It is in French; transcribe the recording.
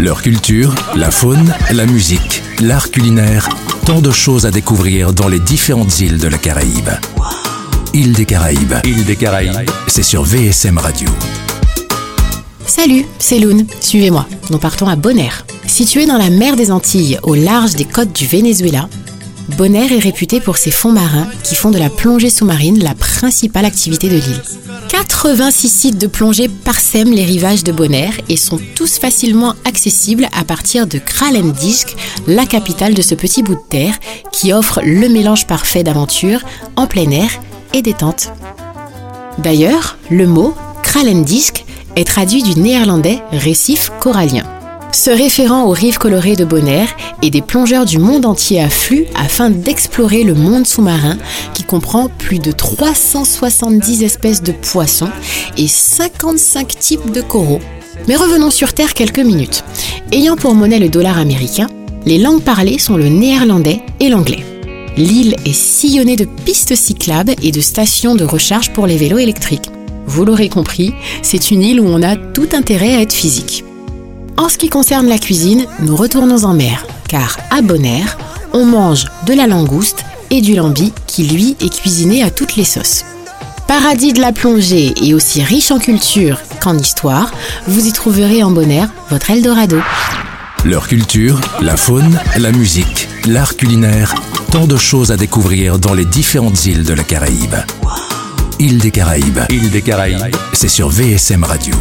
Leur culture, la faune, la musique, l'art culinaire, tant de choses à découvrir dans les différentes îles de la Caraïbe. Île des Caraïbes, île des Caraïbes, c'est sur VSM Radio. Salut, c'est Loun. Suivez-moi. Nous partons à Bonaire. Situé dans la mer des Antilles, au large des côtes du Venezuela, Bonaire est réputé pour ses fonds marins qui font de la plongée sous-marine la principale activité de l'île. 86 sites de plongée parsèment les rivages de Bonaire et sont tous facilement accessibles à partir de Kralendijk, la capitale de ce petit bout de terre qui offre le mélange parfait d'aventure en plein air et détente. D'ailleurs, le mot Kralendijk est traduit du néerlandais récif corallien. Se référant aux rives colorées de Bonaire et des plongeurs du monde entier affluent afin d'explorer le monde sous-marin qui comprend plus de 370 espèces de poissons et 55 types de coraux. Mais revenons sur Terre quelques minutes. Ayant pour monnaie le dollar américain, les langues parlées sont le néerlandais et l'anglais. L'île est sillonnée de pistes cyclables et de stations de recharge pour les vélos électriques. Vous l'aurez compris, c'est une île où on a tout intérêt à être physique. En ce qui concerne la cuisine, nous retournons en mer, car à Bonaire, on mange de la langouste et du lambi qui lui est cuisiné à toutes les sauces. Paradis de la plongée et aussi riche en culture qu'en histoire, vous y trouverez en Bonaire votre Eldorado. Leur culture, la faune, la musique, l'art culinaire, tant de choses à découvrir dans les différentes îles de la Caraïbe. Île des Caraïbes, île des Caraïbes, c'est sur VSM Radio.